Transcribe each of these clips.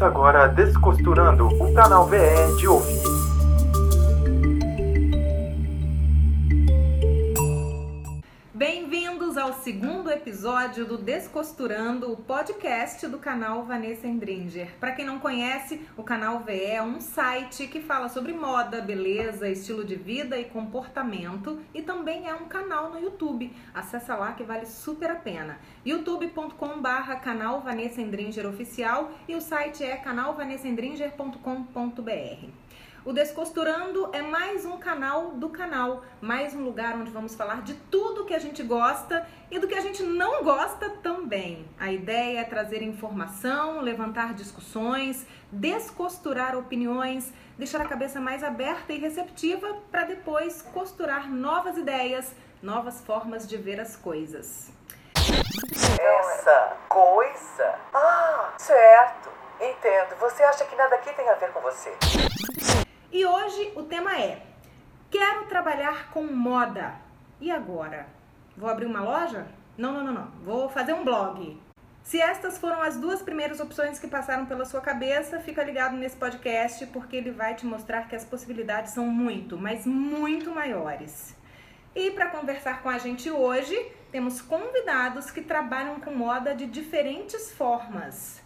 Começa agora Descosturando, o canal VE de ouvir. Episódio do Descosturando, o podcast do canal Vanessa Endringer. Para quem não conhece, o canal VE é um site que fala sobre moda, beleza, estilo de vida e comportamento e também é um canal no YouTube. Acesse lá que vale super a pena. youtube.com/barra canal Vanessa oficial e o site é canalvanessaendringer.com.br. O Descosturando é mais um canal do canal, mais um lugar onde vamos falar de tudo que a gente gosta e do que a gente não gosta também. A ideia é trazer informação, levantar discussões, descosturar opiniões, deixar a cabeça mais aberta e receptiva para depois costurar novas ideias, novas formas de ver as coisas. Essa coisa? Ah, certo. Entendo. Você acha que nada aqui tem a ver com você? E hoje o tema é: Quero trabalhar com moda. E agora? Vou abrir uma loja? Não, não, não, não. Vou fazer um blog. Se estas foram as duas primeiras opções que passaram pela sua cabeça, fica ligado nesse podcast porque ele vai te mostrar que as possibilidades são muito, mas muito maiores. E para conversar com a gente hoje, temos convidados que trabalham com moda de diferentes formas.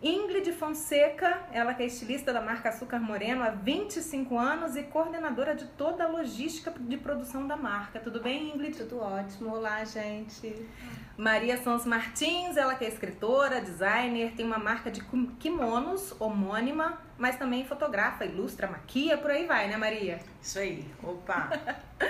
Ingrid Fonseca, ela que é estilista da marca Açúcar Moreno há 25 anos e coordenadora de toda a logística de produção da marca. Tudo bem, Ingrid? Tudo ótimo. Olá, gente. Maria Sons Martins, ela que é escritora, designer, tem uma marca de kimonos homônima, mas também fotografa, ilustra, maquia, por aí vai, né, Maria? Isso aí. Opa!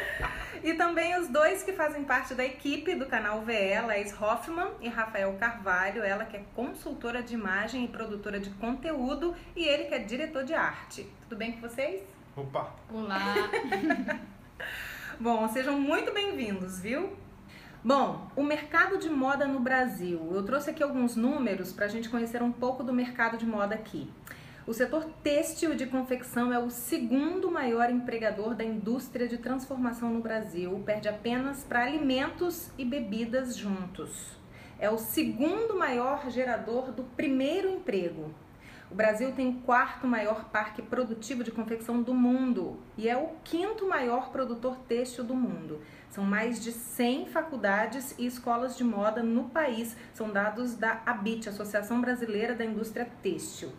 e também os dois que fazem parte da equipe do canal VE, Laís Hoffman e Rafael Carvalho, ela que é consultora de imagem e produtora de conteúdo, e ele que é diretor de arte. Tudo bem com vocês? Opa! Olá! Bom, sejam muito bem-vindos, viu? Bom, o mercado de moda no Brasil. Eu trouxe aqui alguns números para a gente conhecer um pouco do mercado de moda aqui. O setor têxtil de confecção é o segundo maior empregador da indústria de transformação no Brasil, perde apenas para alimentos e bebidas juntos. É o segundo maior gerador do primeiro emprego. O Brasil tem o quarto maior parque produtivo de confecção do mundo e é o quinto maior produtor têxtil do mundo. São mais de 100 faculdades e escolas de moda no país, são dados da ABIT, Associação Brasileira da Indústria Têxtil.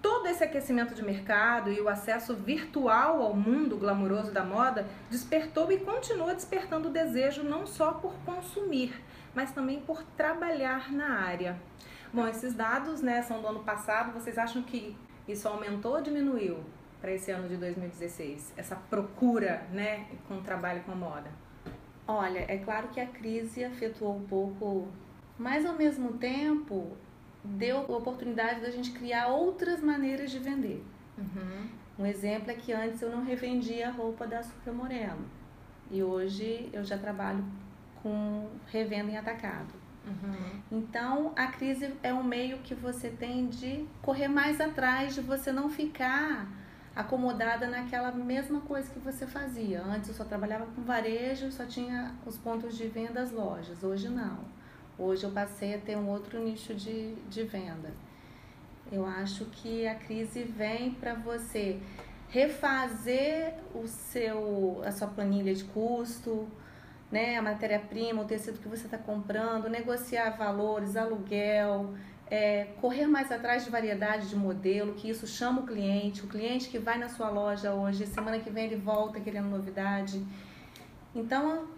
Todo esse aquecimento de mercado e o acesso virtual ao mundo glamouroso da moda despertou e continua despertando o desejo não só por consumir, mas também por trabalhar na área. Bom, esses dados né, são do ano passado, vocês acham que isso aumentou ou diminuiu para esse ano de 2016? Essa procura né, com o trabalho com moda? Olha, é claro que a crise afetou um pouco, mas ao mesmo tempo deu a oportunidade da gente criar outras maneiras de vender. Uhum. Um exemplo é que antes eu não revendia roupa da Açúcar Moreno e hoje eu já trabalho com revenda em atacado. Uhum. Então a crise é um meio que você tem de correr mais atrás, de você não ficar acomodada naquela mesma coisa que você fazia. Antes eu só trabalhava com varejo, só tinha os pontos de venda as lojas. Hoje não. Hoje eu passei a ter um outro nicho de, de venda. Eu acho que a crise vem para você refazer o seu, a sua planilha de custo, né, a matéria-prima, o tecido que você está comprando, negociar valores, aluguel, é, correr mais atrás de variedade de modelo, que isso chama o cliente, o cliente que vai na sua loja hoje, semana que vem ele volta querendo novidade. Então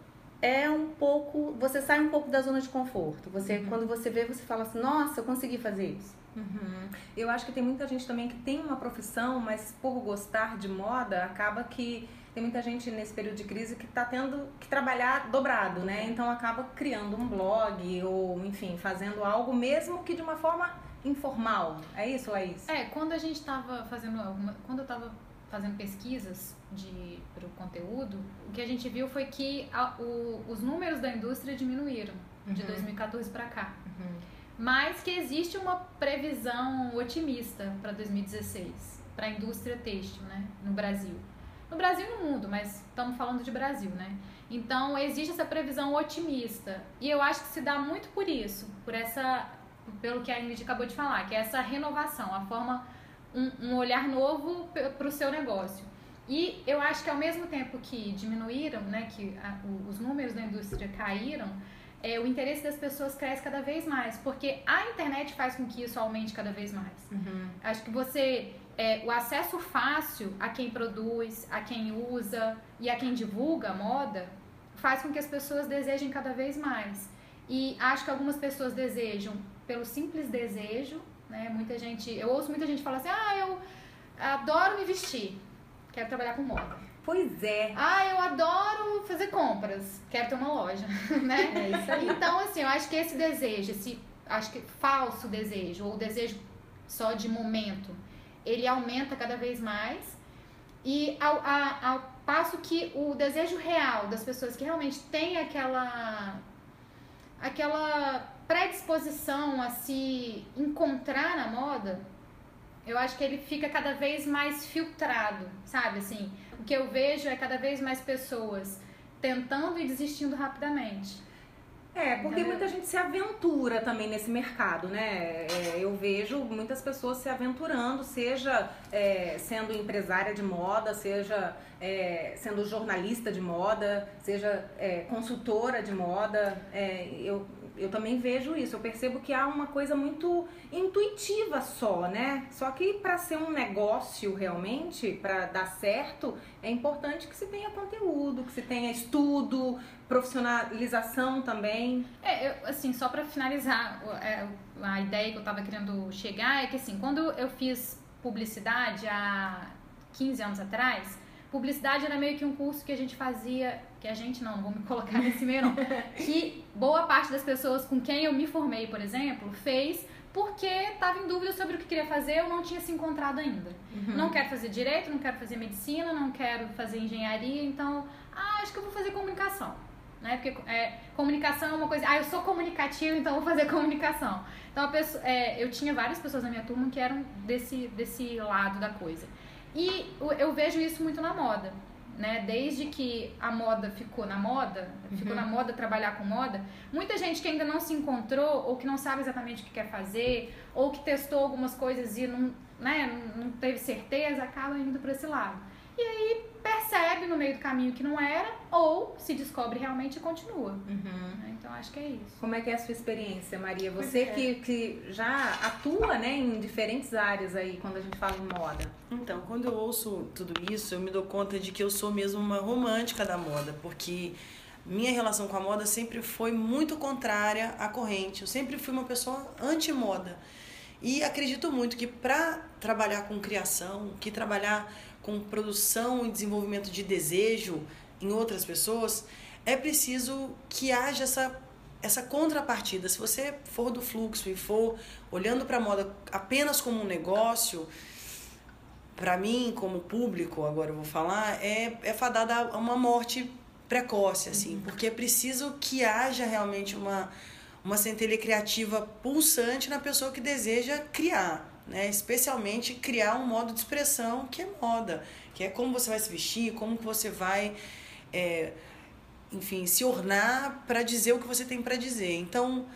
é um pouco, você sai um pouco da zona de conforto. Você, uhum. quando você vê, você fala assim, nossa, eu consegui fazer isso. Uhum. Eu acho que tem muita gente também que tem uma profissão, mas por gostar de moda, acaba que tem muita gente nesse período de crise que está tendo que trabalhar dobrado, né? Então acaba criando um blog ou, enfim, fazendo algo mesmo que de uma forma informal. É isso, Laís? É, quando a gente estava fazendo alguma, quando eu estava fazendo pesquisas de para o conteúdo, o que a gente viu foi que a, o, os números da indústria diminuíram uhum. de 2014 para cá. Uhum. Mas que existe uma previsão otimista para 2016 para a indústria têxtil, né, no Brasil no Brasil e no mundo, mas estamos falando de Brasil, né? Então existe essa previsão otimista e eu acho que se dá muito por isso, por essa pelo que a Ingrid acabou de falar, que é essa renovação, a forma, um, um olhar novo para o seu negócio. E eu acho que ao mesmo tempo que diminuíram, né, que a, os números da indústria caíram, é, o interesse das pessoas cresce cada vez mais, porque a internet faz com que isso aumente cada vez mais. Uhum. Acho que você, é, o acesso fácil a quem produz, a quem usa e a quem divulga moda, faz com que as pessoas desejem cada vez mais. E acho que algumas pessoas desejam pelo simples desejo, né? Muita gente, eu ouço muita gente falar assim: "Ah, eu adoro me vestir, quero trabalhar com moda". Pois é. Ah, eu adoro fazer compras, quero ter uma loja, né? É isso aí. Então, assim, eu acho que esse desejo, esse acho que falso desejo ou desejo só de momento, ele aumenta cada vez mais e ao, a- ao passo que o desejo real das pessoas que realmente têm aquela aquela predisposição a se encontrar na moda, eu acho que ele fica cada vez mais filtrado, sabe? Assim, o que eu vejo é cada vez mais pessoas tentando e desistindo rapidamente. É, porque muita gente se aventura também nesse mercado, né? É, eu vejo muitas pessoas se aventurando, seja é, sendo empresária de moda, seja é, sendo jornalista de moda, seja é, consultora de moda. É, eu, eu também vejo isso. Eu percebo que há uma coisa muito intuitiva só, né? Só que para ser um negócio realmente, para dar certo, é importante que se tenha conteúdo, que se tenha estudo, profissionalização também. É, eu, assim, só pra finalizar, é, a ideia que eu tava querendo chegar é que, assim, quando eu fiz publicidade há 15 anos atrás, publicidade era meio que um curso que a gente fazia, que a gente não, não vou me colocar nesse meio não, que boa parte das pessoas com quem eu me formei, por exemplo, fez porque estava em dúvida sobre o que queria fazer, eu não tinha se encontrado ainda. Não quero fazer direito, não quero fazer medicina, não quero fazer engenharia, então, ah, acho que eu vou fazer comunicação. Né? Porque é, comunicação é uma coisa. Ah, eu sou comunicativa, então vou fazer comunicação. Então a pessoa, é, eu tinha várias pessoas na minha turma que eram desse, desse lado da coisa. E eu vejo isso muito na moda. Né? Desde que a moda ficou na moda, ficou na moda trabalhar com moda, muita gente que ainda não se encontrou, ou que não sabe exatamente o que quer fazer, ou que testou algumas coisas e não, né, não teve certeza, acaba indo para esse lado. E aí percebe no meio do caminho que não era, ou se descobre realmente e continua. Uhum. né? Então acho que é isso. Como é que é a sua experiência, Maria? Você é. que, que já atua né, em diferentes áreas aí quando a gente fala em moda. Então, quando eu ouço tudo isso, eu me dou conta de que eu sou mesmo uma romântica da moda, porque minha relação com a moda sempre foi muito contrária à corrente. Eu sempre fui uma pessoa anti-moda. E acredito muito que para trabalhar com criação, que trabalhar com produção e desenvolvimento de desejo em outras pessoas, é preciso que haja essa essa contrapartida. Se você for do fluxo e for olhando para a moda apenas como um negócio, para mim, como público, agora eu vou falar, é, é fadada a uma morte precoce, assim, porque é preciso que haja realmente uma, uma centelha criativa pulsante na pessoa que deseja criar, né? Especialmente criar um modo de expressão que é moda, que é como você vai se vestir, como que você vai, é, enfim, se ornar para dizer o que você tem para dizer. Então,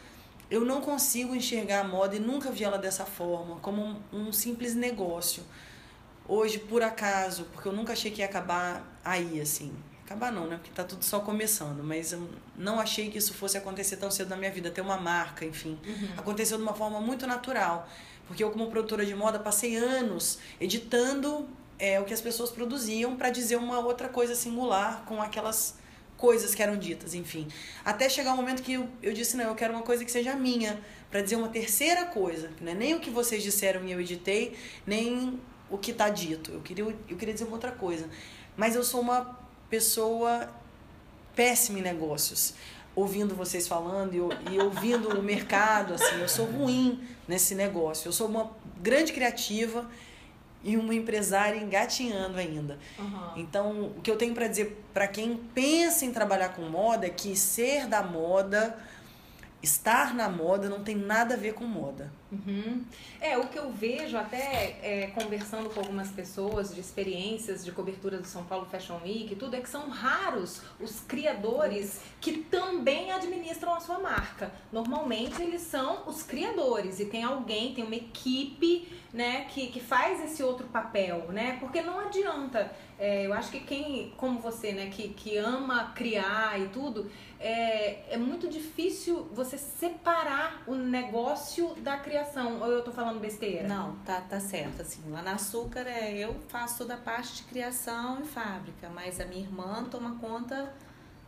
eu não consigo enxergar a moda e nunca vi ela dessa forma, como um, um simples negócio. Hoje, por acaso, porque eu nunca achei que ia acabar aí, assim. Acabar não, né? Porque tá tudo só começando. Mas eu não achei que isso fosse acontecer tão cedo na minha vida, ter uma marca, enfim. Aconteceu de uma forma muito natural. Porque eu, como produtora de moda, passei anos editando é, o que as pessoas produziam para dizer uma outra coisa singular com aquelas coisas que eram ditas, enfim. Até chegar o momento que eu, eu disse, não, eu quero uma coisa que seja minha, para dizer uma terceira coisa, não é nem o que vocês disseram e eu editei, nem o que está dito. Eu queria, eu queria dizer uma outra coisa. Mas eu sou uma pessoa péssima em negócios. Ouvindo vocês falando e, e ouvindo o mercado, assim, eu sou ruim nesse negócio. Eu sou uma grande criativa e uma empresária engatinhando ainda. Então, o que eu tenho para dizer para quem pensa em trabalhar com moda é que ser da moda, estar na moda, não tem nada a ver com moda. Uhum. É, o que eu vejo até é, conversando com algumas pessoas de experiências de cobertura do São Paulo Fashion Week tudo, é que são raros os criadores que também administram a sua marca. Normalmente eles são os criadores e tem alguém, tem uma equipe, né, que, que faz esse outro papel, né? Porque não adianta. É, eu acho que quem, como você, né, que, que ama criar e tudo, é, é muito difícil você separar o negócio da criação. Ou eu tô falando besteira? Não, tá, tá certo. Assim, lá na Açúcar é, eu faço toda a parte de criação e fábrica, mas a minha irmã toma conta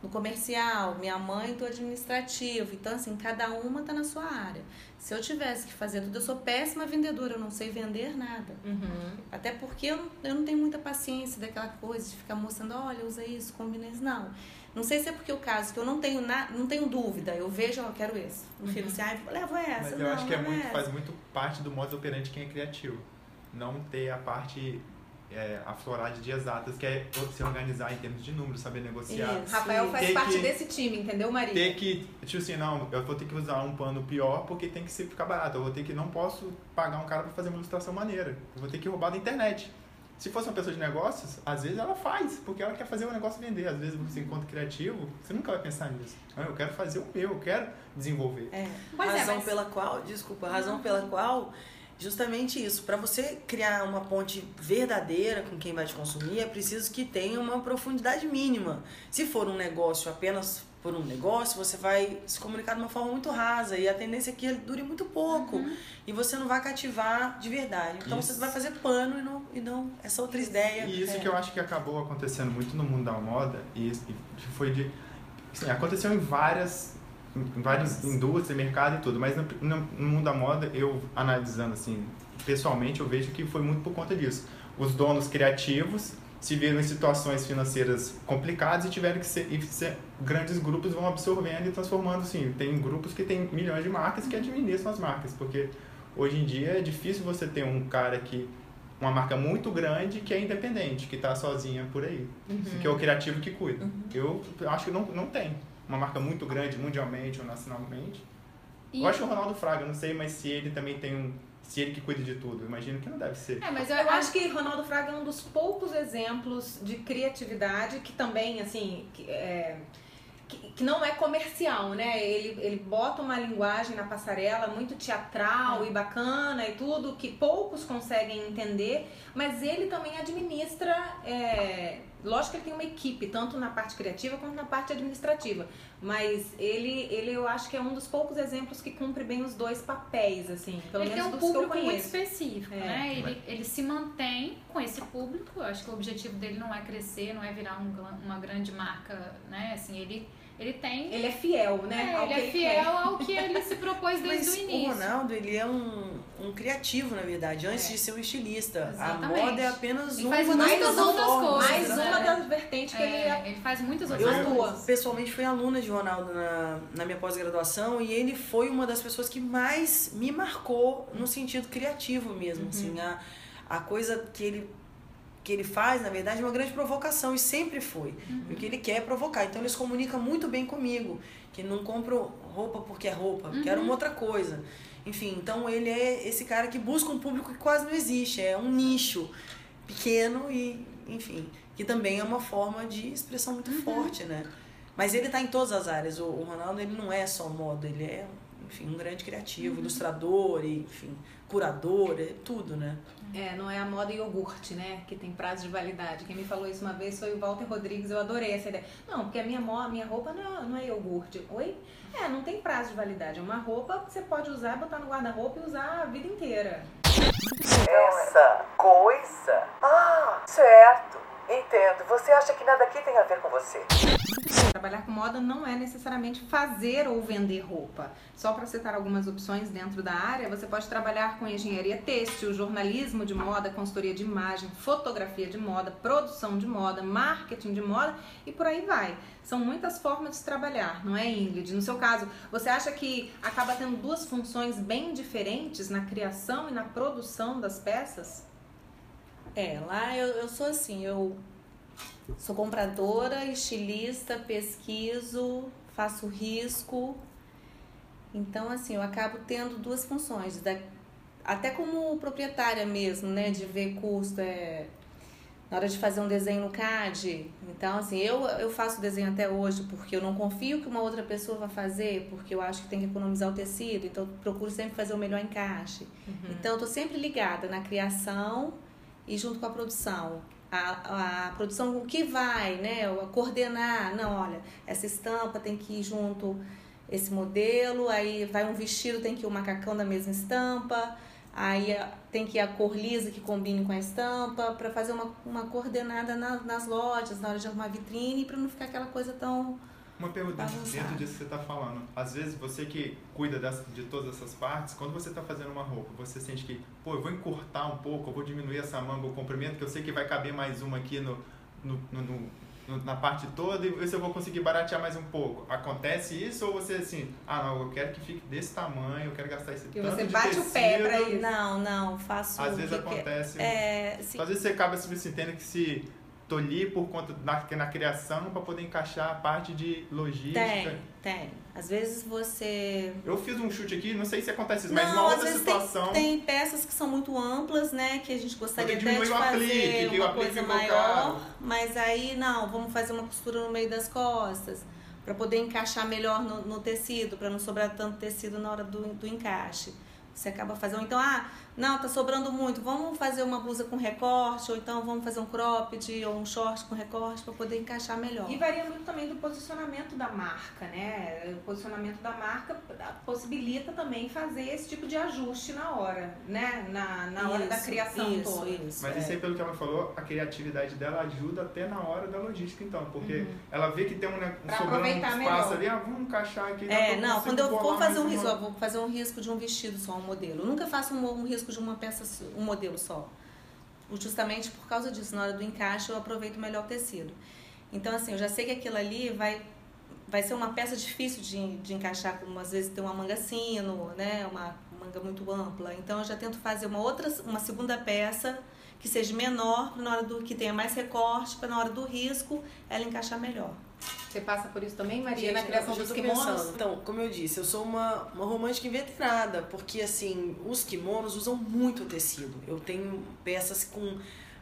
no comercial, minha mãe do administrativo. Então, assim, cada uma tá na sua área. Se eu tivesse que fazer tudo, eu sou péssima vendedora, eu não sei vender nada. Uhum. Até porque eu, não- eu não tenho muita paciência daquela coisa de ficar mostrando, olha, usa isso, combina isso. Não. Não sei se é porque o caso que eu não tenho na, não tenho dúvida, eu vejo, ó, eu quero esse. Não fico assim, ah, levo essa. Mas eu não, acho que é levo muito, essa. faz muito parte do modo operante quem é criativo. Não ter a parte é, aflorada de exatas, que é se organizar em termos de números, saber negociar. Isso. Rafael faz Tem parte que- desse time, entendeu, Maria? Ter que, tipo assim, não, eu vou ter que usar um pano pior porque tem que ser, ficar barato. Eu vou ter que, não posso pagar um cara pra fazer uma ilustração maneira. Eu vou ter que roubar da internet. Se fosse uma pessoa de negócios, às vezes ela faz, porque ela quer fazer o negócio vender. Às vezes você, enquanto criativo, você nunca vai pensar nisso. Não, eu quero fazer o meu, eu quero desenvolver. É. Pois é, razão mas- pela qual, desculpa, a razão pela qual justamente isso, para você criar uma ponte verdadeira com quem vai te consumir, é preciso que tenha uma profundidade mínima. Se for um negócio apenas por um negócio, você vai se comunicar de uma forma muito rasa e a tendência é que ele dure muito pouco e você não vai cativar de verdade. Então Isso. você vai fazer pano e não, e não essa outra ideia. E isso É. que eu acho que acabou acontecendo muito no mundo da moda e, foi de assim, aconteceu em várias em várias indústrias, mercado e tudo, mas no, no, no mundo da moda eu analisando assim pessoalmente eu vejo que foi muito por conta disso. Os donos criativos se viram em situações financeiras complicadas e tiveram que ser, e ser- grandes grupos vão absorvendo e transformando assim. Tem grupos que tem milhões de marcas que administram as marcas, porque hoje em dia é difícil você ter um cara que uma marca muito grande que é independente, que está sozinha por aí, que é o criativo que cuida. Eu acho que não, não tem uma marca muito grande mundialmente ou nacionalmente. E- Eu acho que o Ronaldo Fraga, não sei, mas se ele também tem um, se ele que cuida de tudo, eu imagino que não deve ser. É, mas eu, Eu acho que Ronaldo Fraga é um dos poucos exemplos de criatividade que também, assim, que, é, que, que não é comercial, né? Ele, ele bota uma linguagem na passarela muito teatral e bacana e tudo, que poucos conseguem entender, mas ele também administra. é, lógico que ele tem uma equipe, tanto na parte criativa quanto na parte administrativa. Mas ele, ele eu acho que é um dos poucos exemplos que cumpre bem os dois papéis, assim, pelo ele tem menos um que eu público muito específico, É. né? Ele, ele se mantém com esse público. Eu acho que o objetivo dele não é crescer, não é virar um uma grande marca, né? Assim, ele, ele tem. Ele é fiel, né? É, ao ele que é fiel quer. ao que ele se propôs desde Mas o o início. Ronaldo, ele é um, um criativo, na verdade, antes É. de ser um estilista. Exatamente. A moda é apenas Ele uma faz das muitas outras formas, coisas, Mais né? né? uma das vertentes que ele É, é. ele faz muitas outras eu- coisas. Pessoalmente fui aluna de Ronaldo na, na minha pós-graduação e ele foi uma das pessoas que mais me marcou no sentido criativo mesmo, assim, a, a coisa que ele que ele faz, na verdade, é uma grande provocação e sempre foi. E o que ele quer é provocar. Então ele se comunica muito bem comigo, que não compro roupa porque é roupa, quero uma outra coisa. Enfim, então ele é esse cara que busca um público que quase não existe, é um nicho pequeno e, enfim, que também é uma forma de expressão muito forte, né? Mas ele tá em todas as áreas. O, o Ronaldo, ele não é só moda, ele é, enfim, um grande criativo, ilustrador, e, enfim, curador, é tudo, né? É, não é a moda iogurte, né? Que tem prazo de validade. Quem me falou isso uma vez foi o Walter Rodrigues, eu adorei essa ideia. Não, porque a minha, mo- a minha roupa não é, não é iogurte. Oi? É, não tem prazo de validade. É uma roupa que você pode usar, botar no guarda-roupa e usar a vida inteira. Essa coisa? Ah, certo. Entendo. Você acha que nada aqui tem a ver com você? Trabalhar com moda não é necessariamente fazer ou vender roupa. Só para citar algumas opções dentro da área, você pode trabalhar com engenharia têxtil, jornalismo de moda, consultoria de imagem, fotografia de moda, produção de moda, marketing de moda e por aí vai. São muitas formas de trabalhar, não é, Ingrid? No seu caso, você acha que acaba tendo duas funções bem diferentes na criação e na produção das peças? É, lá eu, eu sou assim, eu sou compradora, estilista, pesquiso, faço risco. Então, assim, eu acabo tendo duas funções, da até como proprietária mesmo, né, de ver custo, é, na hora de fazer um desenho no CAD. Então, assim, eu, eu faço desenho até hoje porque eu não confio que uma outra pessoa vai fazer, porque eu acho que tem que economizar o tecido, então eu procuro sempre fazer o melhor encaixe. Uhum. Então, eu tô sempre ligada na criação e junto com a produção. A, a produção, o que vai, né? A coordenar. Não, olha, essa estampa tem que ir junto esse modelo, aí vai um vestido, tem que ir o macacão da mesma estampa, aí tem que ir a cor lisa que combine com a estampa, para fazer uma, uma coordenada na- nas lojas, na hora de arrumar vitrine, para não ficar aquela coisa tão. Uma pergunta dentro disso que você está falando. Às vezes você que cuida das, de todas essas partes, quando você está fazendo uma roupa, você sente que, pô, eu vou encurtar um pouco, eu vou diminuir essa manga, o comprimento, que eu sei que vai caber mais uma aqui no, no, no- no- na parte toda e ver se eu vou conseguir baratear mais um pouco. Acontece isso ou você assim, ah não, eu quero que fique desse tamanho, eu quero gastar esse E tanto você bate o pé pra tecido. isso. Não, não, faço. Às o vezes acontece. É, se- Então, às vezes você acaba se sentindo que se tolher por conta na, na criação para poder encaixar a parte de logística. tem, tem. Às vezes você Eu fiz um chute aqui, não sei se acontece isso, mas não, uma às outra vezes situação. tem, tem peças que são muito amplas, né? Que a gente gostaria até de fazer aplique, uma aplique coisa maior, caro. mas aí não, vamos fazer uma costura no meio das costas para poder encaixar melhor no, no tecido, para não sobrar tanto tecido na hora do, do encaixe. Você acaba fazendo, então, ah, não, tá sobrando muito, vamos fazer uma blusa com recorte, ou então vamos fazer um cropped ou um short com recorte para poder encaixar melhor. E varia muito também do posicionamento da marca, né? O posicionamento da marca possibilita também fazer esse tipo de ajuste na hora, né? Na, na hora da Isso, criação isso, toda. Isso, Mas é. isso aí, pelo que ela falou, a criatividade dela ajuda até na hora da logística, então. Porque ela vê que tem um, né, um sobrando um espaço melhor. ali, ah, vamos encaixar aqui. É, não, quando eu vou fazer um risco, eu vou fazer um risco de um vestido só, um modelo. Eu nunca faço um, um risco de uma peça, um modelo só. Justamente por causa disso, na hora do encaixe eu aproveito melhor o tecido. Então, assim, eu já sei que aquilo ali vai, vai ser uma peça difícil de, de encaixar, como às vezes tem uma manga sino, né? Uma manga muito ampla. Então, eu já tento fazer uma outra, uma segunda peça que seja menor, na hora do que tenha mais recorte, para na hora do risco ela encaixar melhor. Você passa por isso também, Maria, Gente, na criação dos kimonos? pensando. Então, como eu disse, eu sou uma, uma romântica inveterada, porque assim, os kimonos usam muito tecido. Eu tenho peças com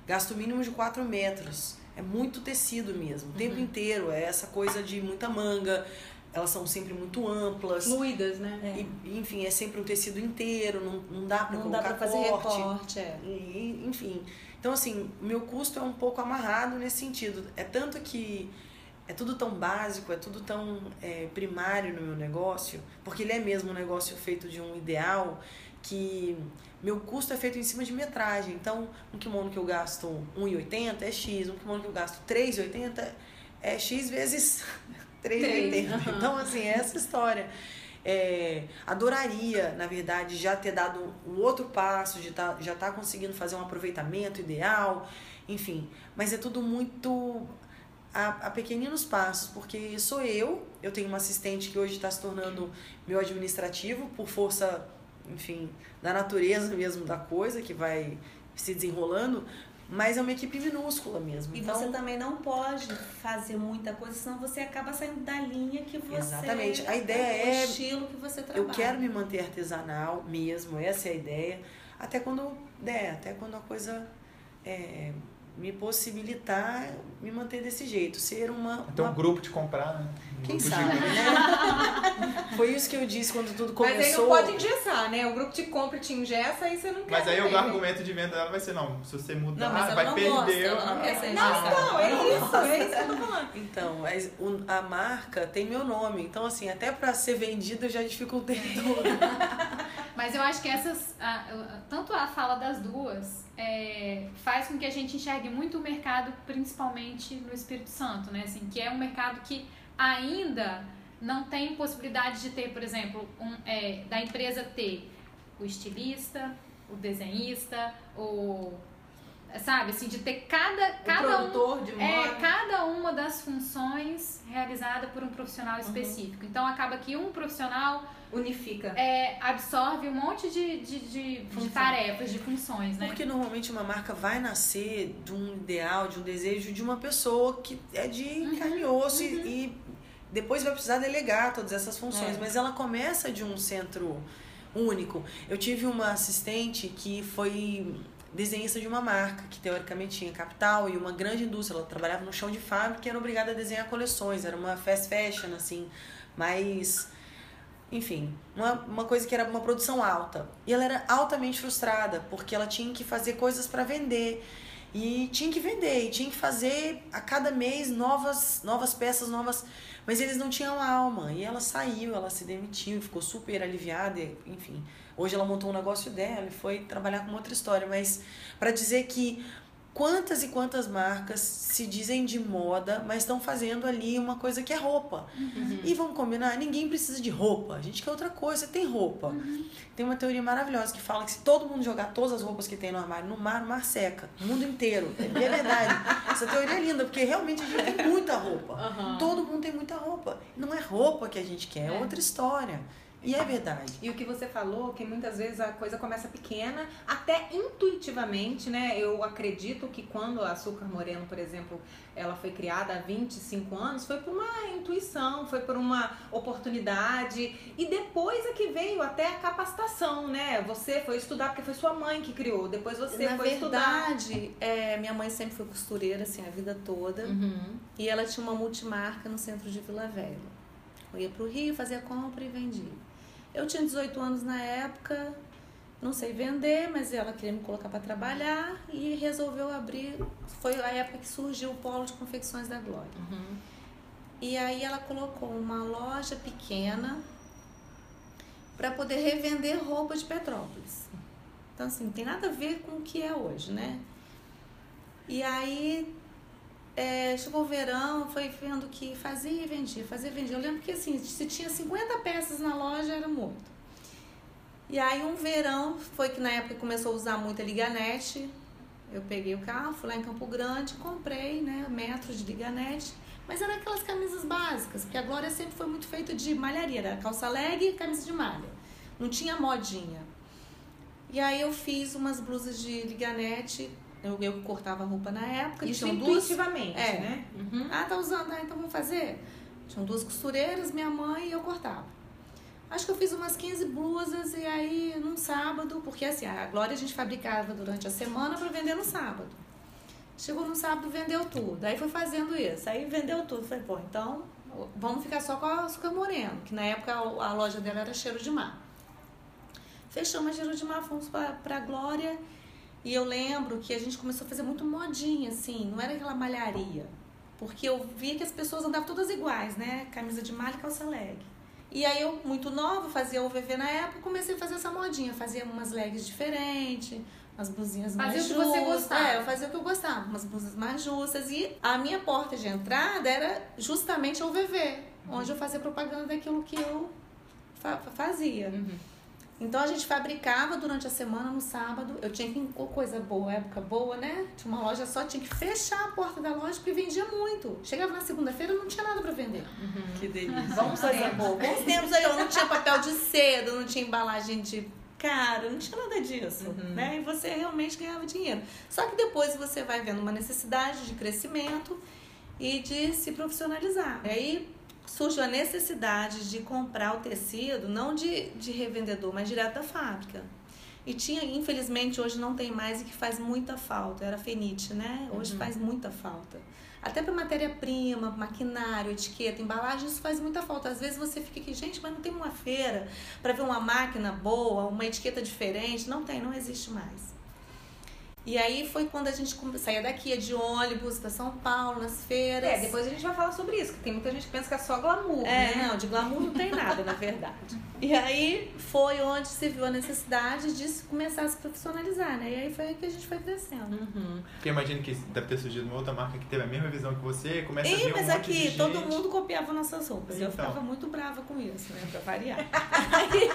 gasto mínimo de 4 metros. É muito tecido mesmo, o Uhum. tempo inteiro. É essa coisa de muita manga. Elas são sempre muito amplas. Fluidas, né? E, enfim, é sempre um tecido inteiro, não, não dá pra Não dá colocar para fazer corte. recorte, é. E, enfim. Então, assim, meu custo é um pouco amarrado nesse sentido. É tanto que é tudo tão básico, é tudo tão é, primário no meu negócio, porque ele é mesmo um negócio feito de um ideal que meu custo é feito em cima de metragem. Então, um kimono que eu gasto 1,80 é X, um kimono que eu gasto 3,80 é X vezes 3,80. Então, assim, é essa história. É, adoraria, na verdade, já ter dado um outro passo, de tá, já estar conseguindo fazer um aproveitamento ideal, enfim. Mas é tudo muito a, a pequeninos passos, porque sou eu, eu tenho uma assistente que hoje está se tornando meu administrativo, por força, enfim, da natureza mesmo da coisa, que vai se desenrolando, mas é uma equipe minúscula mesmo. E então, você também não pode fazer muita coisa, senão você acaba saindo da linha que você. Exatamente. A ideia o é- estilo que você trabalha. Eu quero me manter artesanal mesmo, essa é a ideia. Até quando der, até quando a coisa é, me possibilitar me manter desse jeito. Ser uma. Um uma- grupo de comprar, né? Um quem grupo sabe, gigante. né? Foi isso que eu disse quando tudo começou. Mas aí não pode engessar, né? O grupo te compra e te engessa, aí você não quer. Mas aí o argumento de venda dela vai ser, não, se você mudar, Não, mas ela vai não perder. gosta, ela não quer ser Não, então, é isso, é isso que eu tô falando. Então, mas a marca tem meu nome. Então, assim, até pra ser vendida eu já dificultei tudo. Mas eu acho que essas, a- a- tanto a fala das duas, é, faz com que a gente enxergue muito o mercado, principalmente no Espírito Santo, né? Assim, que é um mercado que ainda não tem possibilidade de ter, por exemplo, um, é, da empresa ter o estilista, o desenhista, o sabe, assim, de ter cada O cada um de moda. é, cada uma das funções realizada por um profissional específico. Então acaba que um profissional unifica. é, absorve um monte de, de, de, de tarefas, de funções, né? Porque normalmente uma marca vai nascer de um ideal, de um desejo de uma pessoa que é de carne e osso e, e depois vai precisar delegar todas essas funções. É. Mas ela começa de um centro único. Eu tive uma assistente que foi desenhista de uma marca que teoricamente tinha capital e uma grande indústria. Ela trabalhava no chão de fábrica e era obrigada a desenhar coleções. Era uma fast fashion, assim, mas enfim, uma, uma coisa que era uma produção alta. E ela era altamente frustrada, porque ela tinha que fazer coisas para vender. E tinha que vender, e tinha que fazer a cada mês novas, novas peças, novas. Mas eles não tinham alma. E ela saiu, ela se demitiu, ficou super aliviada, enfim. Hoje ela montou um negócio dela e foi trabalhar com outra história. Mas para dizer que quantas e quantas marcas se dizem de moda, mas estão fazendo ali uma coisa que é roupa. Uhum. E vamos combinar, ninguém precisa de roupa. A gente quer outra coisa, tem roupa. Uhum. Tem uma teoria maravilhosa que fala que se todo mundo jogar todas as roupas que tem no armário no mar, o mar seca. O mundo inteiro. É verdade. Essa teoria é linda, porque realmente a gente tem muita roupa. Uhum. Todo mundo tem muita roupa. Não é roupa que a gente quer, é, é outra história. E é verdade. E o que você falou, que muitas vezes a coisa começa pequena, até intuitivamente, né? Eu acredito que quando a Açúcar Moreno, por exemplo, ela foi criada há 25 anos, foi por uma intuição, foi por uma oportunidade. E depois é que veio até a capacitação, né? Você foi estudar porque foi sua mãe que criou, depois você Na foi verdade, estudar. Na verdade, é, minha mãe sempre foi costureira, assim, a vida toda. Uhum. E ela tinha uma multimarca no centro de Vila Velha. Eu ia pro Rio, fazia compra e vendia. Eu tinha 18 anos na época, não sei vender, mas ela queria me colocar para trabalhar e resolveu abrir. Foi a época que surgiu o polo de confecções da Glória. Uhum. E aí ela colocou uma loja pequena para poder revender roupa de Petrópolis. Então, assim, não tem nada a ver com o que é hoje, né? E aí é, chegou o verão, foi vendo que fazia e vendia, fazia e vendia. Eu lembro que assim, se tinha 50 peças na loja, era muito. E aí um verão, foi que na época começou a usar muito a liganete. Eu peguei o carro, fui lá em Campo Grande, comprei, né, metros de liganete. Mas eram aquelas camisas básicas, porque a Glória sempre foi muito feita de malharia, era calça leg e camisa de malha. Não tinha modinha. E aí eu fiz umas blusas de liganete eu, eu cortava a roupa na época. Isso intuitivamente, duas, é, né? Uhum. Ah, tá usando, ah, então vamos fazer. Tinham duas costureiras, minha mãe e eu cortava. Acho que eu fiz umas 15 blusas e aí num sábado, porque assim, a Glória a gente fabricava durante a semana para vender no sábado. Chegou no sábado, vendeu tudo. Aí foi fazendo isso. Aí vendeu tudo. Falei, pô, então vamos ficar só com a açúcar moreno, que na época a, a loja dela era cheiro de mar. Fechamos a cheiro de mar, fomos para a Glória e eu lembro que a gente começou a fazer muito modinha, assim, não era aquela malharia. Porque eu via que as pessoas andavam todas iguais, né? Camisa de malha e calça leg. E aí eu, muito nova, fazia o VV na época, comecei a fazer essa modinha. Fazia umas legs diferentes, umas blusinhas mais justas. Fazia o que você gostava. É, eu fazia o que eu gostava, umas blusas mais justas. E a minha porta de entrada era justamente o VV, onde eu fazia propaganda daquilo que eu fa fazia. Uhum. Então a gente fabricava durante a semana, no sábado. Eu tinha que, coisa boa, época boa, né? Tinha uma loja só, tinha que fechar a porta da loja porque vendia muito. Chegava na segunda-feira não tinha nada para vender. Uhum. Que delícia. Vamos coisa boa. Bons tempos aí, ó, não tinha papel de seda, não tinha embalagem de cara, não tinha nada disso, uhum. né? E você realmente ganhava dinheiro. Só que depois você vai vendo uma necessidade de crescimento e de se profissionalizar. E aí surgiu a necessidade de comprar o tecido, não de, de revendedor, mas direto da fábrica. E tinha, infelizmente, hoje não tem mais e que faz muita falta. Era fenite, né? Hoje uhum. faz muita falta. Até para matéria-prima, maquinário, etiqueta, embalagem, isso faz muita falta. Às vezes você fica aqui, gente, mas não tem uma feira para ver uma máquina boa, uma etiqueta diferente. Não tem, não existe mais. E aí foi quando a gente saía daqui, ia de ônibus para São Paulo, nas feiras. É, depois a gente vai falar sobre isso, que tem muita gente que pensa que é só glamour, é, né? não, de glamour não tem nada, na verdade. E aí foi onde se viu a necessidade de começar a se profissionalizar, né? E aí foi aí que a gente foi crescendo. Uhum. Porque imagino que deve ter surgido uma outra marca que teve a mesma visão que você, começa e, a ver mas um aqui todo mundo copiava nossas roupas. Então. Eu ficava muito brava com isso, né? Pra variar. aí...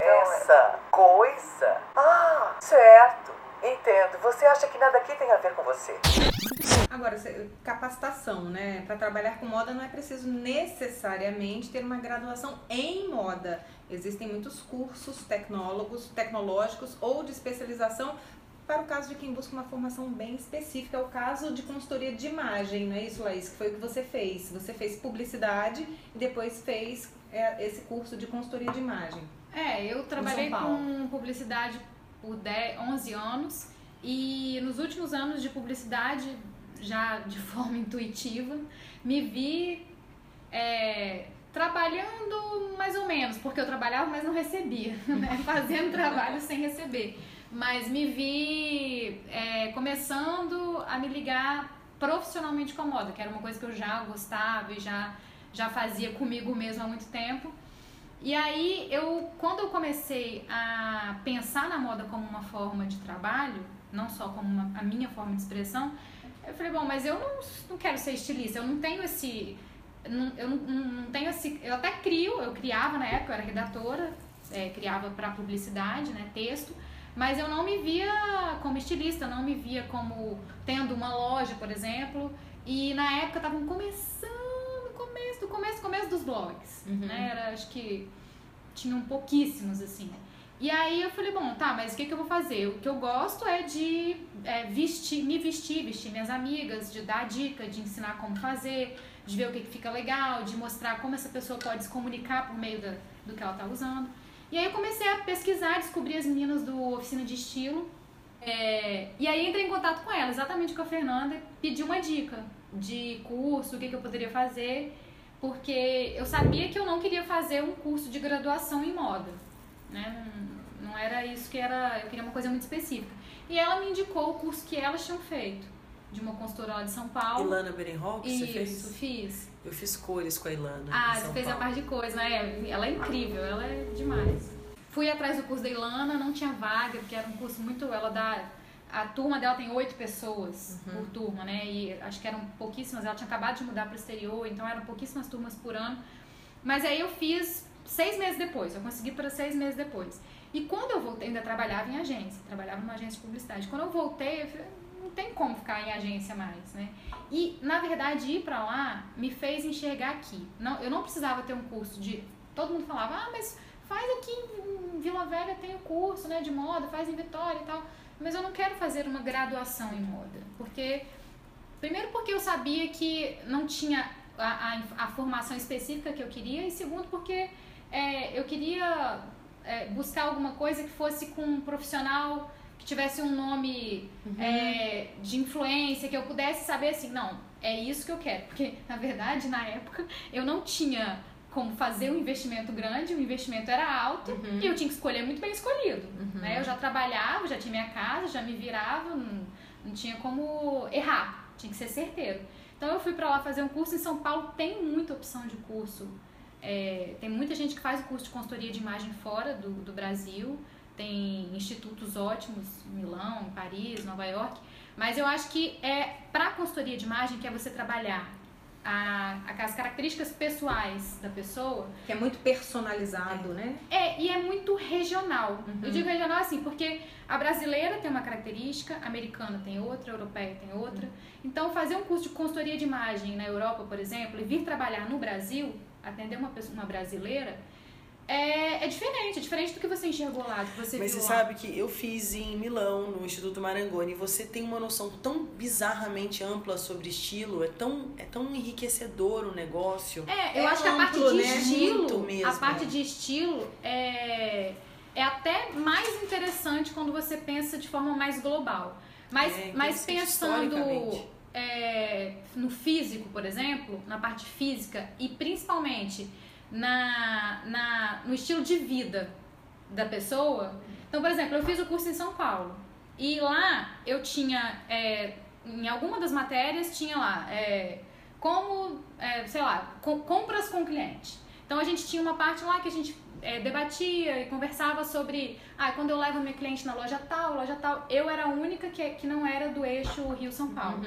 Essa coisa? Ah, certo. Entendo. Você acha que nada aqui tem a ver com você? Agora, capacitação, né? Para trabalhar com moda não é preciso necessariamente ter uma graduação em moda. Existem muitos cursos tecnólogos, tecnológicos ou de especialização para o caso de quem busca uma formação bem específica, é o caso de consultoria de imagem, não é isso, Laís? Que foi o que você fez. Você fez publicidade e depois fez é, esse curso de consultoria de imagem. É, eu trabalhei com publicidade por 10, 11 anos e nos últimos anos de publicidade, já de forma intuitiva, me vi é, trabalhando mais ou menos, porque eu trabalhava, mas não recebia, né? fazendo trabalho sem receber. Mas me vi é, começando a me ligar profissionalmente com a moda, que era uma coisa que eu já gostava e já, já fazia comigo mesmo há muito tempo. E aí, eu, quando eu comecei a pensar na moda como uma forma de trabalho, não só como uma, a minha forma de expressão, eu falei, bom, mas eu não, não quero ser estilista, eu não tenho esse. não- eu não, não tenho esse. Eu até crio, eu criava na época, eu era redatora, é, criava para publicidade, né, texto, mas eu não me via como estilista, não me via como tendo uma loja, por exemplo, e na época estavam começando, blogs, né, era, acho que tinham pouquíssimos, assim. E aí eu falei, bom, tá, mas o que, que eu vou fazer? O que eu gosto é de é, vestir, me vestir, vestir minhas amigas, de dar dica, de ensinar como fazer, de ver o que, que fica legal, de mostrar como essa pessoa pode se comunicar por meio da, do que ela tá usando. E aí eu comecei a pesquisar, descobri as meninas do Oficina de Estilo. é, e aí entrei em contato com ela, exatamente com a Fernanda, pedi uma dica de curso, o que, que eu poderia fazer, porque eu sabia que eu não queria fazer um curso de graduação em moda. Né? Não, não era isso que era, eu queria uma coisa muito específica. E ela me indicou o curso que elas tinham feito, de uma consultora lá de São Paulo. Ilana Berenhol, que você fez? Isso, fiz. Eu fiz cores com a Ilana. Ah, você fez a Paulo. parte de coisa, né? Ela é incrível, ela é demais. Fui atrás do curso da Ilana, não tinha vaga, porque era um curso muito. Ela dá. A turma dela tem oito pessoas Uhum. por turma, né? E acho que eram pouquíssimas. Ela tinha acabado de mudar para o exterior, então eram pouquíssimas turmas por ano. Mas aí eu fiz seis meses depois, eu consegui para seis meses depois. E quando eu voltei, ainda trabalhava em agência, trabalhava numa agência de publicidade. Quando eu voltei, eu falei, não tem como ficar em agência mais, né? E, na verdade, ir pra lá me fez enxergar aqui. Não, eu não precisava ter um curso de. Todo mundo falava, ah, mas faz aqui em Vila Velha, tem o curso né, de moda, faz em Vitória e tal. Mas eu não quero fazer uma graduação em moda. Porque. Primeiro, porque eu sabia que não tinha a, a, a formação específica que eu queria, e segundo, porque é, eu queria é, buscar alguma coisa que fosse com um profissional que tivesse um nome é, de influência, que eu pudesse saber assim, não, é isso que eu quero. Porque, na verdade, na época, eu não tinha como fazer um investimento grande, o investimento era alto e eu tinha que escolher muito bem escolhido. Né? Eu já trabalhava, já tinha minha casa, já me virava, não, não tinha como errar, tinha que ser certeiro. Então eu fui pra lá fazer um curso em São Paulo, tem muita opção de curso. É, tem muita gente que faz o curso de consultoria de imagem fora do, do Brasil, tem institutos ótimos, em Milão, em Paris, Nova York, mas eu acho que é para consultoria de imagem que é você trabalhar a, as características pessoais da pessoa Que é muito personalizado, né? é, e é muito regional. Eu digo regional assim, porque a brasileira tem uma característica, a americana tem outra, a europeia tem outra. Então, fazer um curso de consultoria de imagem na Europa, por exemplo, e vir trabalhar no Brasil, atender uma pessoa, uma brasileira, é, é diferente, é diferente do que você enxergou lá, do que você Mas viu você lá. sabe que eu fiz em Milão, no Instituto Marangoni, e você tem uma noção tão bizarramente ampla sobre estilo, é tão, é tão enriquecedor o negócio. É, eu É acho que a parte de né? estilo, mesmo. a parte de estilo é, é até mais interessante quando você pensa de forma mais global. Mas, É, mas pensando é, no físico, por exemplo, na parte física e principalmente na, na, no estilo de vida da pessoa. Então, por exemplo, eu fiz o curso em São Paulo e lá eu tinha, é, em alguma das matérias, tinha lá é, como, é, sei lá, com- compras com o cliente. Então a gente tinha uma parte lá que a gente é, debatia e conversava sobre, ah, quando eu levo meu cliente na loja tal, loja tal, eu era a única que, que não era do eixo Rio-São Paulo.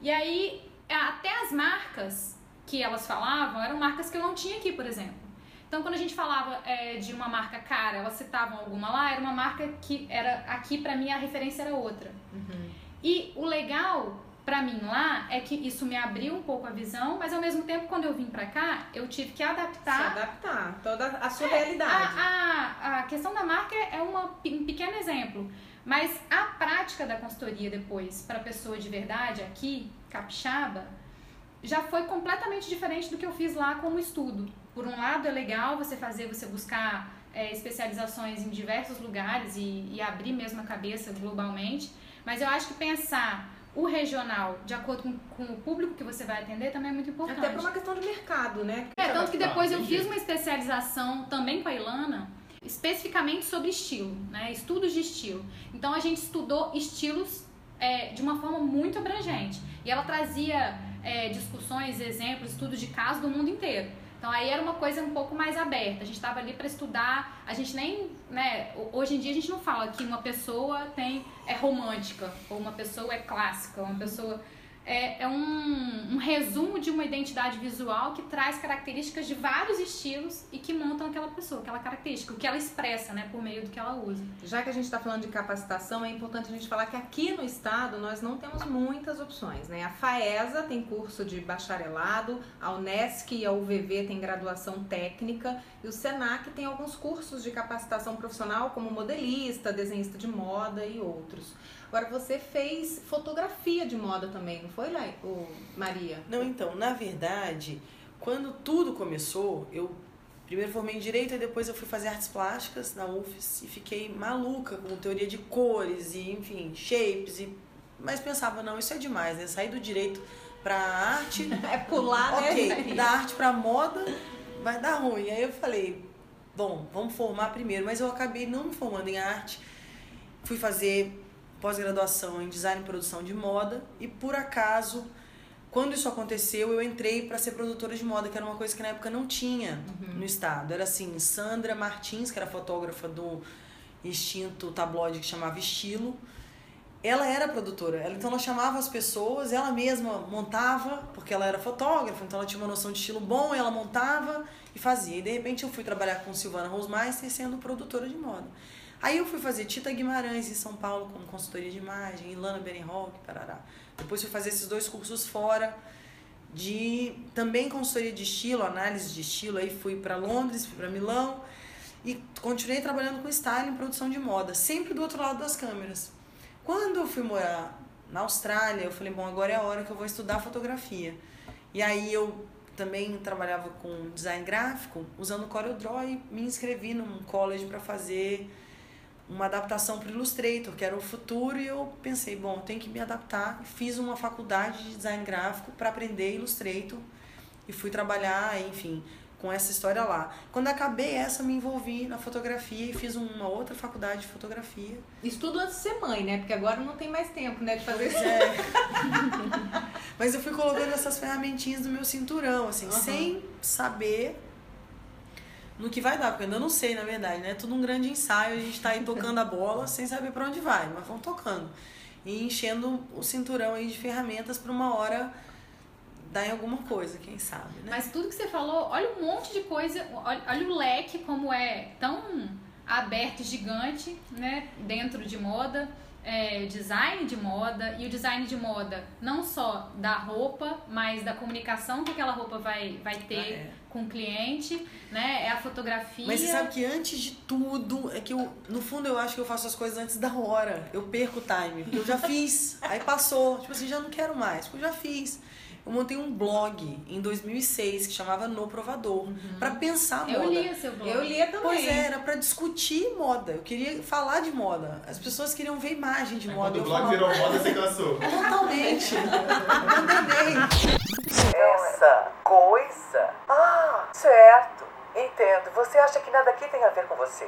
E aí, até as marcas que elas falavam eram marcas que eu não tinha aqui, por exemplo. Então, quando a gente falava é, de uma marca cara, elas citavam alguma lá, era uma marca que era aqui pra mim a referência era outra. E o legal pra mim lá é que isso me abriu um pouco a visão, mas ao mesmo tempo quando eu vim pra cá, eu tive que Se adaptar adaptar toda a sua É, realidade. a, a, a questão da marca é uma, um pequeno exemplo. Mas a prática da consultoria depois para pessoa de verdade aqui, capixaba, já foi completamente diferente do que eu fiz lá como estudo. Por um lado é legal você fazer, você buscar é, especializações em diversos lugares e, e abrir mesmo a cabeça globalmente, mas eu acho que pensar o regional de acordo com, com, o público que você vai atender também é muito importante. Até por uma questão de mercado, né? É, tanto que depois eu fiz uma especialização também com a Ilana, especificamente sobre estilo, né? Estudos de estilo. Então a gente estudou estilos é, de uma forma muito abrangente. E ela trazia é, discussões, exemplos, estudos de casos do mundo inteiro. Então aí era uma coisa um pouco mais aberta. A gente estava ali para estudar. A gente nem, né? Hoje em dia a gente não fala que uma pessoa tem é romântica ou uma pessoa é clássica, uma pessoa é, é um, um, resumo de uma identidade visual que traz características de vários estilos e que montam aquela pessoa, aquela característica, o que ela expressa, né, por meio do que ela usa. Já que a gente está falando de capacitação, é importante a gente falar que aqui no estado nós não temos muitas opções, né? A FAESA tem curso de bacharelado, a Unesc e a UVV tem graduação técnica e o Senac tem alguns cursos de capacitação profissional como modelista, desenhista de moda e outros. Agora você fez fotografia de moda também, não foi, lá, o Maria? Não, então, na verdade, quando tudo começou, eu primeiro formei em direito e depois eu fui fazer artes plásticas na UFES e fiquei maluca com teoria de cores e, enfim, shapes e mas pensava, não, isso é demais, né? Sair do direito pra arte. é pular, né? Da arte pra moda vai dar ruim. Aí eu falei, bom, vamos formar primeiro, mas eu acabei não me formando em arte. Fui fazer pós-graduação em design e produção de moda e por acaso quando isso aconteceu eu entrei para ser produtora de moda que era uma coisa que na época não tinha uhum. no estado. Era assim Sandra Martins que era fotógrafa do extinto tabloide que chamava Estilo. Ela era produtora ela então ela chamava as pessoas ela mesma montava porque ela era fotógrafa então ela tinha uma noção de estilo bom ela montava e fazia. E de repente eu fui trabalhar com Silvana Rosmeister sendo produtora de moda Aí eu fui fazer Tita Guimarães em São Paulo como consultoria de imagem, Ilana Berenrock, parará. Depois fui fazer esses dois cursos fora de também consultoria de estilo, análise de estilo, aí fui para Londres, fui para Milão e continuei trabalhando com styling produção de moda, sempre do outro lado das câmeras. Quando eu fui morar na Austrália, eu falei, bom, agora é a hora que eu vou estudar fotografia. E aí eu também trabalhava com design gráfico, usando CorelDRAW e me inscrevi num college para fazer uma adaptação para o Illustrator, que era o futuro, e eu pensei, bom, tenho que me adaptar. Fiz uma faculdade de design gráfico para aprender Illustrator e fui trabalhar, enfim, com essa história lá. Quando acabei essa, me envolvi na fotografia e fiz uma outra faculdade de fotografia. Estudo antes de ser mãe, né? Porque agora não tem mais tempo, né, de fazer isso. É. Mas eu fui colocando essas ferramentinhas no meu cinturão, assim, uhum. sem saber no que vai dar, porque eu ainda não sei, na verdade, né? É tudo um grande ensaio, a gente tá aí tocando a bola sem saber para onde vai, mas vamos tocando. E enchendo o cinturão aí de ferramentas para uma hora dar em alguma coisa, quem sabe, né? Mas tudo que você falou, olha um monte de coisa, olha, olha o leque como é tão aberto, gigante, né? Dentro de moda é, design de moda e o design de moda não só da roupa, mas da comunicação que aquela roupa vai, vai ter ah, é. com o cliente, né? É a fotografia. Mas você sabe que antes de tudo, é que eu, no fundo eu acho que eu faço as coisas antes da hora. Eu perco o time, porque eu já fiz, aí passou, tipo assim, já não quero mais, porque eu já fiz eu montei um blog em 2006 que chamava No Provador, uhum. para pensar eu moda. Eu lia seu blog. Eu lia também. Pois é, era para discutir moda. Eu queria falar de moda. As pessoas queriam ver imagem de moda. Quando o blog falava... virou moda, você cansou. Totalmente. Abandonei. Essa coisa? Ah, certo. Entendo. Você acha que nada aqui tem a ver com você?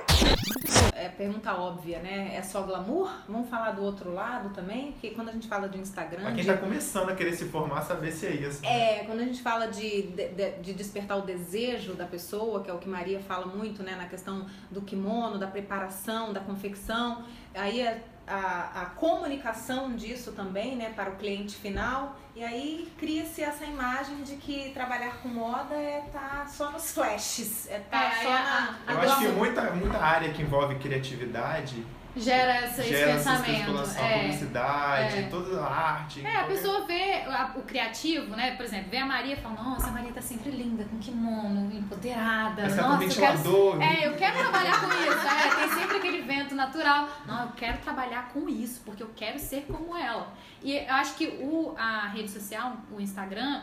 É pergunta óbvia, né? É só glamour? Vamos falar do outro lado também? Porque quando a gente fala de Instagram. Pra quem de... tá começando a querer se formar, saber se é isso. É, quando a gente fala de, de, de, despertar o desejo da pessoa, que é o que Maria fala muito, né? Na questão do kimono, da preparação, da confecção. Aí é a, a comunicação disso também, né, para o cliente final. E aí cria-se essa imagem de que trabalhar com moda é estar tá só nos flashes, é estar tá é, só na, Eu acho que muita, muita área que envolve criatividade gera essa, esse gera essa pensamento. especulação, É. publicidade, é. toda a arte. É, a pessoa vê a- o criativo, né? Por exemplo, vê a Maria e fala, nossa, a Maria tá sempre linda, com kimono, empoderada. Essa com nossa, eu quero ventilador. É, eu quero trabalhar com isso. É, tem sempre aquele vento natural. Não, eu quero trabalhar com isso, porque eu quero ser como ela. E eu acho que o, a rede social, o Instagram,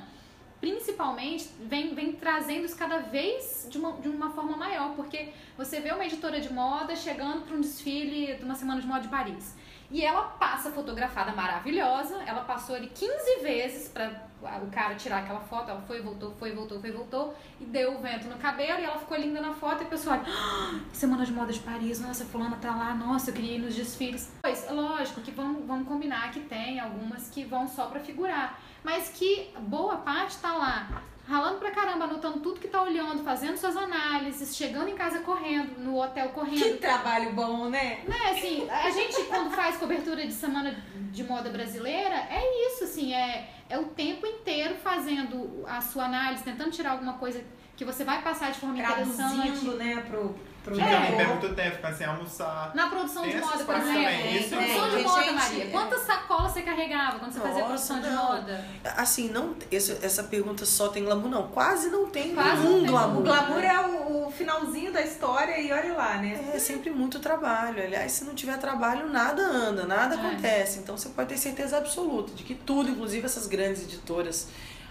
principalmente, vem, vem trazendo isso cada vez de uma, de uma forma maior, porque você vê uma editora de moda chegando para um desfile de uma semana de moda de Paris. E ela passa fotografada maravilhosa, ela passou ali 15 vezes para o cara tirar aquela foto, ela foi, voltou, foi, voltou, foi, voltou, e deu o vento no cabelo, e ela ficou linda na foto, e a pessoa olha, "Ah, Semana de Moda de Paris, nossa, fulana tá lá, nossa, eu queria ir nos desfiles. Pois, lógico que vamos, vamos combinar que tem algumas que vão só pra figurar, mas que boa parte tá lá, ralando pra caramba, anotando tudo que tá olhando, fazendo suas análises, chegando em casa correndo, no hotel correndo. Que trabalho bom, né? Né, assim, a gente quando faz cobertura de semana de moda brasileira, é isso, assim, é, é o tempo inteiro fazendo a sua análise, tentando tirar alguma coisa que você vai passar de forma interessante. Traduzindo, né, pro Fica É. pé muito tempo, fica sem almoçar. Na produção Tem de moda, por exemplo. também, isso é produção de bom. moda, Maria. é. Quantas sacolas você carregava quando você fazia Nossa, produção de não. moda? Assim, não, essa, essa pergunta só tem glamour, não. Quase não tem Quase não nenhum tem. glamour. O glamour é o, o finalzinho da história e olha lá, né? É sempre muito trabalho. Aliás, se não tiver trabalho, nada anda, nada É. acontece. Então você pode ter certeza absoluta de que tudo, inclusive essas grandes editoras,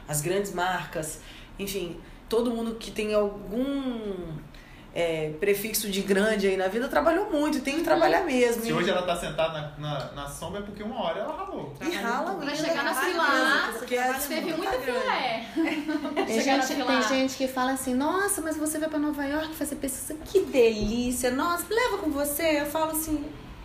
as grandes marcas, enfim, todo mundo que tem algum é, prefixo de grande aí na vida trabalhou muito, tem que trabalhar mesmo. Se hoje ela tá sentada na, na, na sombra é porque uma hora ela ralou. e rala Vai ainda, chegar na fila, porque é Teve muito muita filé. Tem gente, tem gente que fala assim, nossa, mas você vai pra Nova York fazer pesquisa, que delícia, nossa, leva com você. Eu falo assim,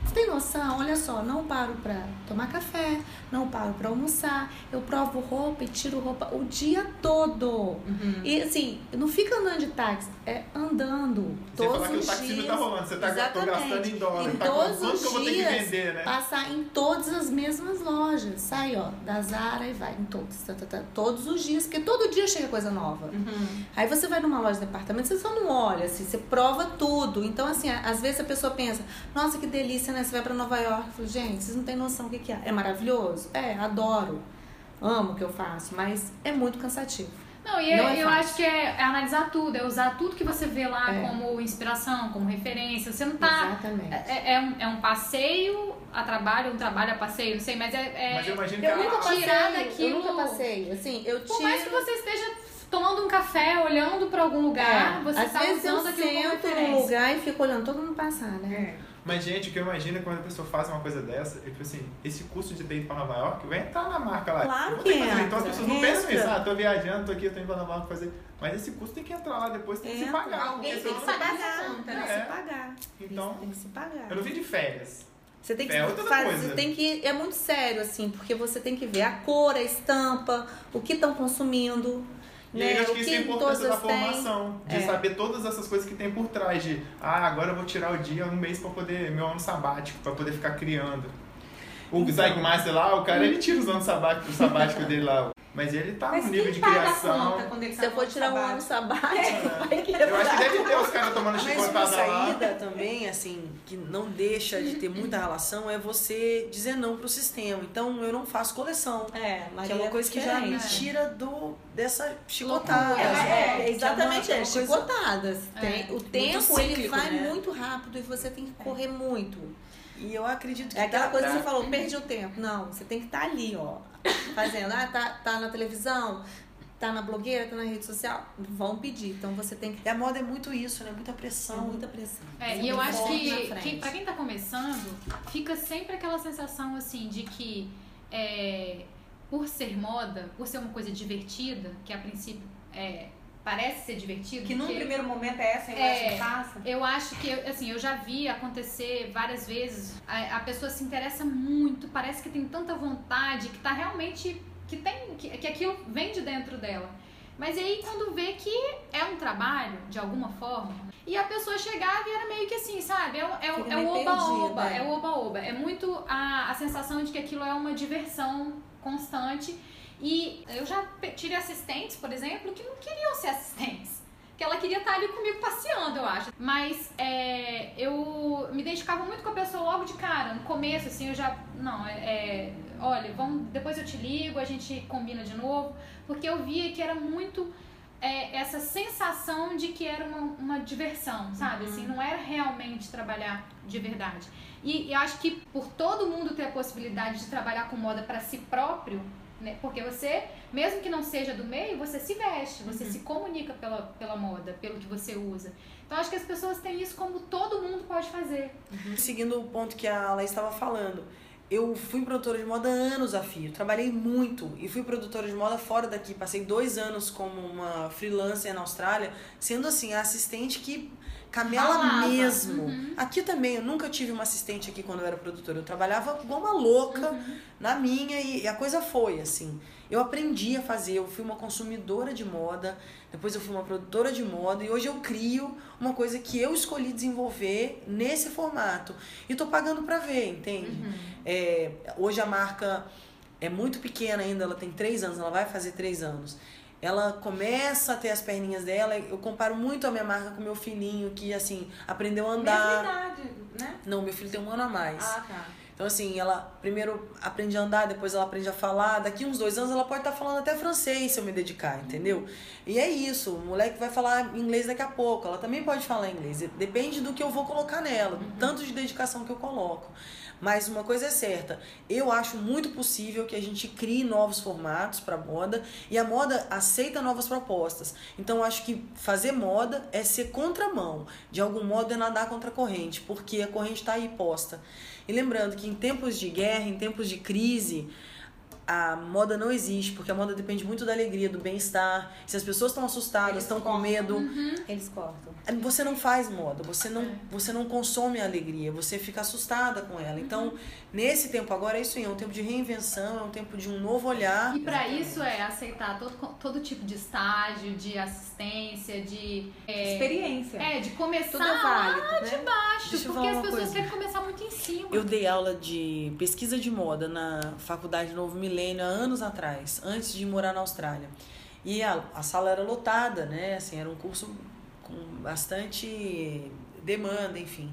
você tem noção? Olha só, não paro pra tomar café, não paro pra almoçar, eu provo roupa e tiro roupa o dia todo. E assim, não fica andando de táxi, é andando. Sem todos falar que o os taxista dias. tá rolando, você tá Exatamente. gastando em dólar, Em tá todos quanto os que eu vou ter que dias, vender, né? Passar em todas as mesmas lojas. Sai, ó, da Zara e vai em todos. tá, tá, tá, todos os dias, porque todo dia chega coisa nova. Uhum. Aí você vai numa loja de departamento, você só não olha, assim, você prova tudo. Então, assim, às vezes a pessoa pensa, nossa, que delícia, né? Você vai pra Nova York. Eu falo, gente, vocês não têm noção do que, que é. É maravilhoso? É, adoro. Amo o que eu faço, mas é muito cansativo. Não, e Não eu, é eu fácil. acho que é, é analisar tudo, é usar tudo que você vê lá É. como inspiração, como referência. Você não tá. Exatamente. É, é um, é um passeio a trabalho, um trabalho a passeio, não sei, mas é. é- Mas eu imagino que Eu a- nunca passei, tirar eu daquilo- nunca passei. Assim, eu Por tiro... mais que você esteja tomando um café, olhando pra algum lugar, É, você às tá vezes eu usando aquilo como sento referência. num lugar e fico olhando todo mundo passar, né? É. Mas, gente, o que eu imagino é quando a pessoa faz uma coisa dessa, é tipo assim, esse curso de date pra Nova York vai entrar na marca lá. Claro que fazer. Então as entra, pessoas não pensam nisso, ah, tô viajando, tô aqui, eu tô indo pra Nova York fazer. Mas esse curso tem que entrar lá depois, tem que se pagar. Alguém tem que pagar essa conta, Tem né? que É. se pagar. Então, Tem que se pagar. eu não vim de férias. Você tem que É outra fazer, tem que é muito sério assim, porque você tem que ver a cor, a estampa, o que estão consumindo, E aí né? eu acho o que isso é importância da todas têm. formação, de É. saber todas essas coisas que tem por trás de, ah, agora eu vou tirar o dia, um mês pra poder, meu ano sabático, pra poder ficar criando. O Então. Zaig Master lá, o cara, ele tira os anos sabáticos, o sabático dele lá. Mas ele tá Mas no nível de criação. ele Se tá eu for no tirar um ano sabático? que Eu acho que deve ter os caras tomando Mas uma chicotada lá. saída também, assim, que não deixa de ter muita relação é você dizer não pro sistema. Então eu não faço coleção. É, mas Que é uma coisa que já me né? tira do, dessa chicotada. Loucura. assim, É, que exatamente, é, chicotadas. Tem, o tempo ele cíclico, vai né? muito rápido e você tem que correr muito. E eu acredito que É aquela dá coisa que você falou, perdi o tempo. Não, você tem que estar ali, ó. Fazendo, ah, tá, tá na televisão, tá na blogueira, tá na rede social. Vão pedir. Então você tem que E a moda é muito isso, né? Muita pressão. muita pressão. É, e eu acho que, que pra quem tá começando, fica sempre aquela sensação assim de que é, por ser moda, por ser uma coisa divertida, que a princípio é, parece ser divertido, Que num porque- primeiro momento é essa a É. que passa. Eu acho que, assim, eu já vi acontecer várias vezes. A, a pessoa se interessa muito, parece que tem tanta vontade, que tá realmente. que tem. que, que aquilo vem de dentro dela. Mas aí quando vê que é um trabalho, de alguma forma, e a pessoa chegava e era meio que assim, sabe? É, o- é, é o meio oba-oba, é. é o oba-oba. É muito a, a sensação de que aquilo é uma diversão constante. E eu já tive assistentes, por exemplo, que não queriam ser assistentes. que ela queria estar ali comigo passeando, eu acho. Mas é, eu me identificava muito com a pessoa logo de cara. No começo, assim, eu já. Não, é. é olha, vamos, depois eu te ligo, a gente combina de novo. Porque eu via que era muito. É, essa sensação de que era uma, uma diversão, sabe? Uhum. Assim, não era realmente trabalhar de verdade. E eu acho que por todo mundo ter a possibilidade de trabalhar com moda para si próprio, né? Porque você, mesmo que não seja do meio, você se veste, você se comunica pela, pela moda, pelo que você usa. Então acho que as pessoas têm isso como todo mundo pode fazer. Seguindo o ponto que a Laís estava falando, eu fui produtora de moda anos a fio, trabalhei muito e fui produtora de moda fora daqui. Passei dois anos como uma freelancer na Austrália, sendo assim, a assistente que camela Ralava. mesmo. Uhum. Aqui também, eu nunca tive uma assistente aqui quando eu era produtora. Eu trabalhava igual uma louca na minha e, e a coisa foi assim. Eu aprendi a fazer, eu fui uma consumidora de moda, depois eu fui uma produtora de moda e hoje eu crio uma coisa que eu escolhi desenvolver nesse formato. E tô pagando pra ver, entende? É, hoje a marca é muito pequena ainda, ela tem três anos, ela vai fazer três anos. Ela começa a ter as perninhas dela, eu comparo muito a minha marca com meu filhinho, que assim, aprendeu a Mesma andar. idade, né? Não, meu filho tem um ano a mais. Ah, tá. Então, assim, ela primeiro aprende a andar, depois ela aprende a falar. Daqui uns dois anos ela pode estar falando até francês se eu me dedicar, entendeu? E é isso, o moleque vai falar inglês daqui a pouco, ela também pode falar inglês. Depende do que eu vou colocar nela, do tanto de dedicação que eu coloco. Mas uma coisa é certa, eu acho muito possível que a gente crie novos formatos para moda e a moda aceita novas propostas. Então acho que fazer moda é ser contramão, de algum modo é nadar contra a corrente, porque a corrente está aí posta. E lembrando que em tempos de guerra, em tempos de crise, a moda não existe, porque a moda depende muito da alegria, do bem-estar. Se as pessoas estão assustadas, estão com medo, Eles cortam. você não faz moda, você não, você não consome a alegria, você fica assustada com ela. Então, nesse tempo agora é isso aí, é um tempo de reinvenção, é um tempo de um novo olhar. E pra isso é aceitar todo, todo tipo de estágio, de assistência, de. É, Experiência. é, de começar Tudo é válido, lá né? de baixo, Deixa eu porque as pessoas coisa. querem começar muito em cima. Eu dei aula de pesquisa de moda na Faculdade Novo Milênio há anos atrás, antes de morar na Austrália. E a, a sala era lotada, né? Assim, era um curso com bastante demanda, enfim.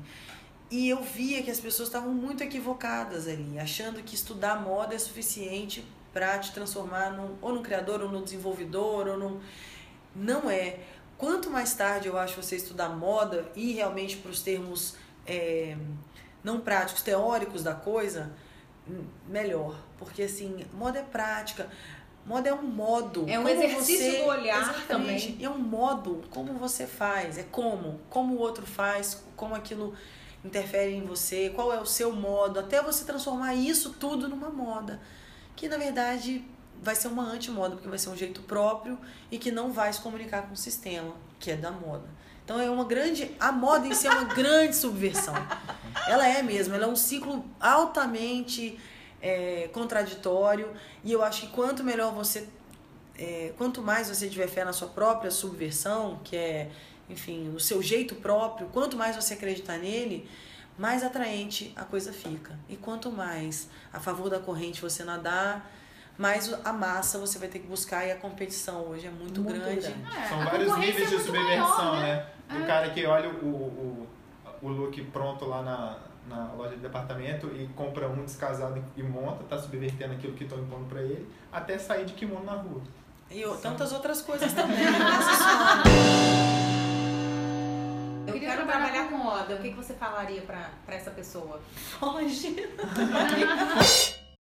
E eu via que as pessoas estavam muito equivocadas ali, achando que estudar moda é suficiente para te transformar num, ou num criador, ou num desenvolvedor, ou num. Não é. Quanto mais tarde eu acho você estudar moda e realmente para os termos é, não práticos, teóricos da coisa, hum, melhor. Porque assim, moda é prática. Moda é um modo. É um exercício você- do olhar Exatamente. também. É um modo, como você faz, é como, como o outro faz, como aquilo interfere em você, qual é o seu modo, até você transformar isso tudo numa moda. Que na verdade vai ser uma antimoda, porque vai ser um jeito próprio e que não vai se comunicar com o sistema, que é da moda. Então é uma grande. A moda em si é uma grande subversão. Ela é mesmo, ela é um ciclo altamente é, contraditório. E eu acho que quanto melhor você. é, quanto mais você tiver fé na sua própria subversão, que é, enfim, o seu jeito próprio, quanto mais você acreditar nele, mais atraente a coisa fica. E quanto mais a favor da corrente você nadar, mais a massa você vai ter que buscar e a competição hoje é muito, Muito grande. grande. É, São vários níveis é de subversão, maior, né? O É. cara que olha o, o, o look pronto lá na, na loja de departamento e compra um descasado e monta, tá subvertendo aquilo que estão impondo pra ele, até sair de kimono na rua. E o- tantas outras coisas também. Eu Queria quero trabalhar trabalhar com moda. O que, que você falaria pra, pra essa pessoa? Foge.